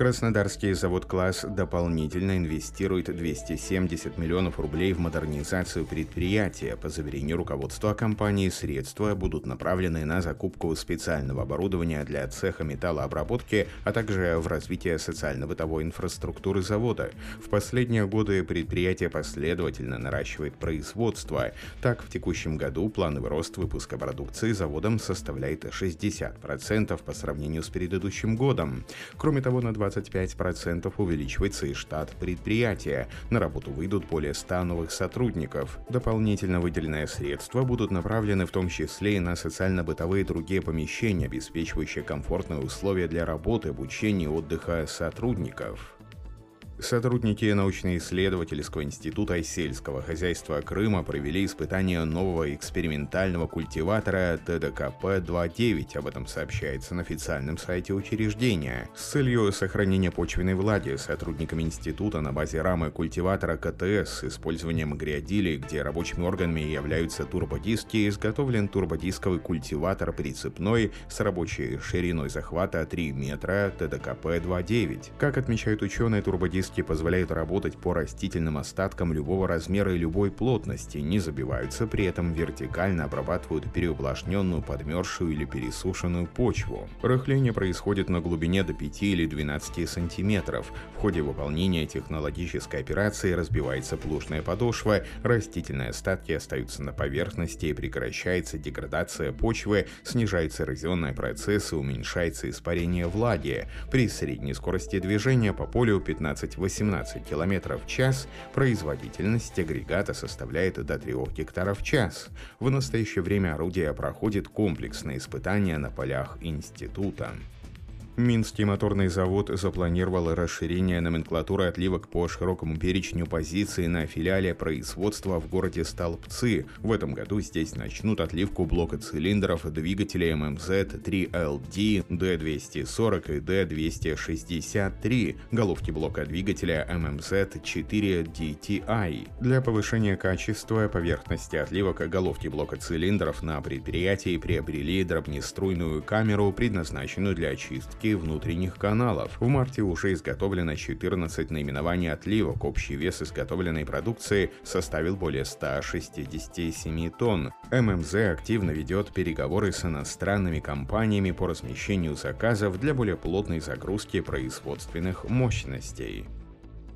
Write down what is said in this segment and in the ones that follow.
Краснодарский завод «Класс» дополнительно инвестирует 270 миллионов рублей в модернизацию предприятия. По заверению руководства компании, средства будут направлены на закупку специального оборудования для цеха металлообработки, а также в развитие социально-бытовой инфраструктуры завода. В последние годы предприятие последовательно наращивает производство. Так, в текущем году плановый рост выпуска продукции заводом составляет 60% по сравнению с предыдущим годом. Кроме того, на 20 25% увеличивается и штат предприятия. На работу выйдут более 100 новых сотрудников. Дополнительно выделенные средства будут направлены в том числе и на социально-бытовые и другие помещения, обеспечивающие комфортные условия для работы, обучения и отдыха сотрудников. Сотрудники научно-исследовательского института сельского хозяйства Крыма провели испытание нового экспериментального культиватора ТДКП-29. Об этом сообщается на официальном сайте учреждения. С целью сохранения почвенной влаги сотрудниками института на базе рамы культиватора КТС с использованием гриодилей, где рабочими органами являются турбодиски, изготовлен турбодисковый культиватор прицепной с рабочей шириной захвата 3 метра ТДКП-29. Как отмечают ученые, турбодиск Диски позволяют работать по растительным остаткам любого размера и любой плотности, не забиваются, при этом вертикально обрабатывают переувлажненную, подмерзшую или пересушенную почву. Рыхление происходит на глубине до 5 или 12 сантиметров. В ходе выполнения технологической операции разбивается плужная подошва, растительные остатки остаются на поверхности и прекращается деградация почвы, снижается эрозионные процессы, уменьшается испарение влаги. При средней скорости движения по полю 15 18 км в час, производительность агрегата составляет до 3 гектаров в час. В настоящее время орудие проходит комплексные испытания на полях института. Минский моторный завод запланировал расширение номенклатуры отливок по широкому перечню позиций на филиале производства в городе Столбцы. В этом году здесь начнут отливку блока цилиндров двигателей ММЗ-3LD, D240 и D263, головки блока двигателя ММЗ-4DTI. Для повышения качества поверхности отливок головки блока цилиндров на предприятии приобрели дробнеструйную камеру, предназначенную для очистки внутренних каналов. В марте уже изготовлено 14 наименований отливок. Общий вес изготовленной продукции составил более 167 тонн. ММЗ активно ведет переговоры с иностранными компаниями по размещению заказов для более плотной загрузки производственных мощностей.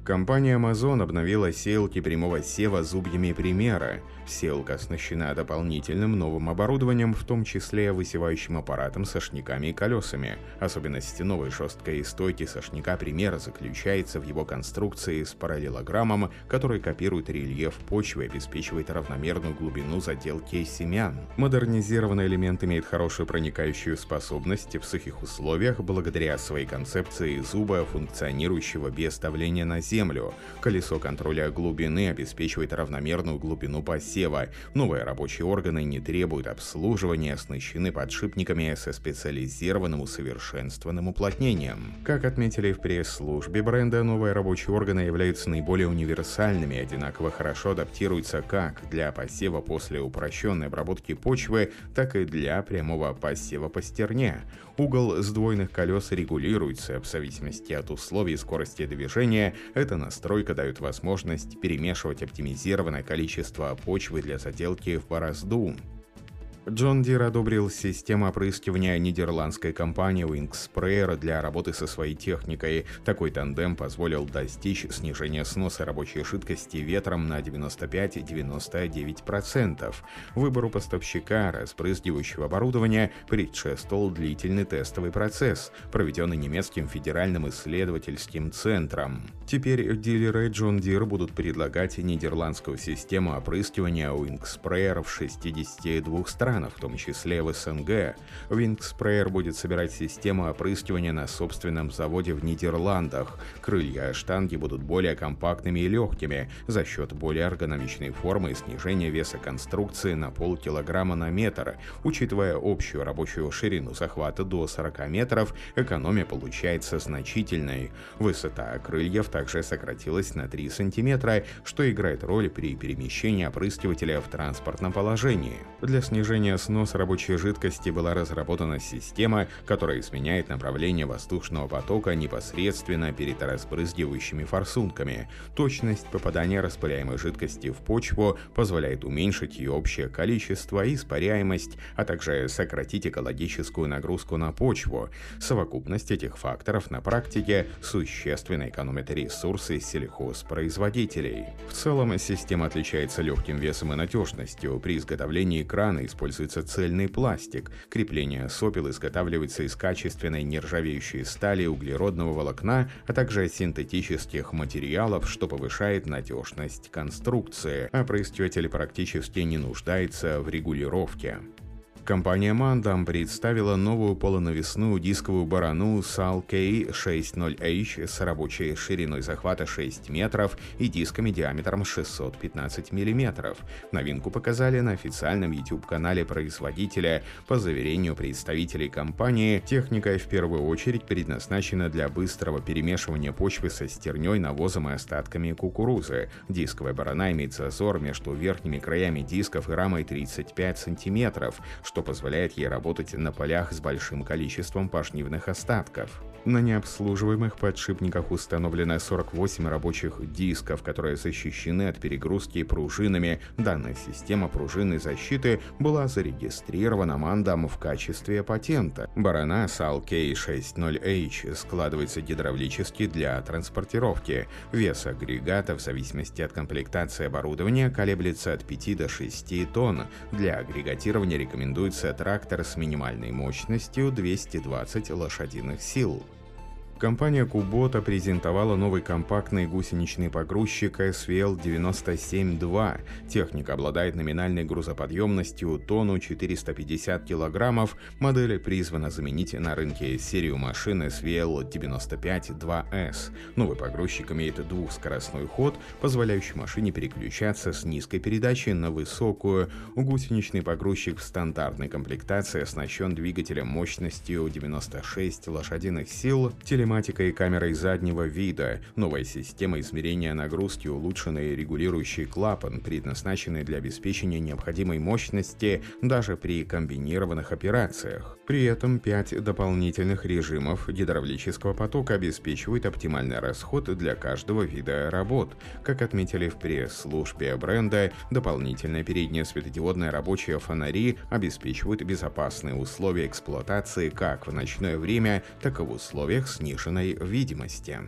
Компания Amazon обновила сеялки прямого сева зубьями примера. Сеялка оснащена дополнительным новым оборудованием, в том числе высевающим аппаратом со шнеками и колесами. Особенность новой жесткой стойки сошника примера заключается в его конструкции с параллелограммом, который копирует рельеф почвы и обеспечивает равномерную глубину заделки семян. Модернизированный элемент имеет хорошую проникающую способность в сухих условиях благодаря своей концепции зуба, функционирующего без давления на землю землю. Колесо контроля глубины обеспечивает равномерную глубину посева. Новые рабочие органы не требуют обслуживания, оснащены подшипниками со специализированным усовершенствованным уплотнением. Как отметили в пресс-службе бренда, новые рабочие органы являются наиболее универсальными и одинаково хорошо адаптируются как для посева после упрощенной обработки почвы, так и для прямого посева по стерне. Угол сдвоенных колес регулируется в зависимости от условий скорости движения, эта настройка дает возможность перемешивать оптимизированное количество почвы для заделки в борозду. Джон Дир одобрил систему опрыскивания нидерландской компании Wing Sprayer для работы со своей техникой. Такой тандем позволил достичь снижения сноса рабочей жидкости ветром на 95-99%. Выбору поставщика распрыскивающего оборудования предшествовал длительный тестовый процесс, проведенный немецким федеральным исследовательским центром. Теперь дилеры John Deere будут предлагать нидерландскую систему опрыскивания Wing Sprayer в 62 странах странах, в том числе в СНГ. Wingspray будет собирать систему опрыскивания на собственном заводе в Нидерландах. Крылья штанги будут более компактными и легкими за счет более эргономичной формы и снижения веса конструкции на полкилограмма на метр. Учитывая общую рабочую ширину захвата до 40 метров, экономия получается значительной. Высота крыльев также сократилась на 3 сантиметра, что играет роль при перемещении опрыскивателя в транспортном положении. Для снижения оборудования снос рабочей жидкости была разработана система, которая изменяет направление воздушного потока непосредственно перед разбрызгивающими форсунками. Точность попадания распыляемой жидкости в почву позволяет уменьшить ее общее количество и испаряемость, а также сократить экологическую нагрузку на почву. Совокупность этих факторов на практике существенно экономит ресурсы сельхозпроизводителей. В целом, система отличается легким весом и надежностью. При изготовлении крана используется цельный пластик. Крепление сопел изготавливается из качественной нержавеющей стали, углеродного волокна, а также синтетических материалов, что повышает надежность конструкции, а производитель практически не нуждается в регулировке. Компания Mandam представила новую полунавесную дисковую барану SAL K60H с рабочей шириной захвата 6 метров и дисками диаметром 615 мм. Новинку показали на официальном YouTube-канале производителя. По заверению представителей компании, техника в первую очередь предназначена для быстрого перемешивания почвы со стерней, навозом и остатками кукурузы. Дисковая барана имеет зазор между верхними краями дисков и рамой 35 см, что позволяет ей работать на полях с большим количеством пашнивных остатков. На необслуживаемых подшипниках установлено 48 рабочих дисков, которые защищены от перегрузки пружинами. Данная система пружинной защиты была зарегистрирована Мандам в качестве патента. Барана SAL K60H складывается гидравлически для транспортировки. Вес агрегата в зависимости от комплектации оборудования колеблется от 5 до 6 тонн. Для агрегатирования рекомендуется трактор с минимальной мощностью 220 лошадиных сил. Компания Kubota презентовала новый компактный гусеничный погрузчик SVL 97-2. Техника обладает номинальной грузоподъемностью тонну 450 килограммов. Модель призвана заменить на рынке серию машин SVL 95-2S. Новый погрузчик имеет двухскоростной ход, позволяющий машине переключаться с низкой передачи на высокую. Гусеничный погрузчик в стандартной комплектации оснащен двигателем мощностью 96 лошадиных сил, телематикой и камерой заднего вида, новая система измерения нагрузки, улучшенный регулирующий клапан, предназначенный для обеспечения необходимой мощности даже при комбинированных операциях. При этом пять дополнительных режимов гидравлического потока обеспечивают оптимальный расход для каждого вида работ. Как отметили в пресс-службе бренда, дополнительные передние светодиодные рабочие фонари обеспечивают безопасные условия эксплуатации как в ночное время, так и в условиях снижения повышенной видимости.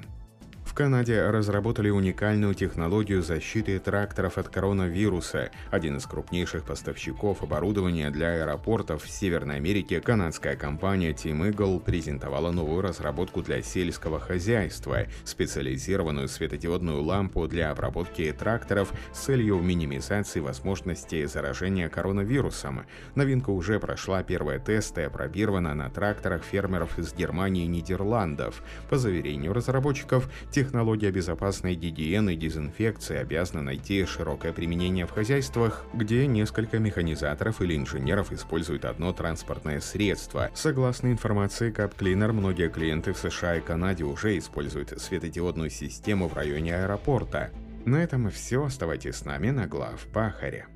Канаде разработали уникальную технологию защиты тракторов от коронавируса. Один из крупнейших поставщиков оборудования для аэропортов в Северной Америке, канадская компания Team Eagle презентовала новую разработку для сельского хозяйства, специализированную светодиодную лампу для обработки тракторов с целью минимизации возможности заражения коронавирусом. Новинка уже прошла первые тесты и опробирована на тракторах фермеров из Германии и Нидерландов. По заверению разработчиков, технология Технология безопасной гигиены и дезинфекции обязана найти широкое применение в хозяйствах, где несколько механизаторов или инженеров используют одно транспортное средство. Согласно информации CapCleaner, многие клиенты в США и Канаде уже используют светодиодную систему в районе аэропорта. На этом все. Оставайтесь с нами на глав Пахаре.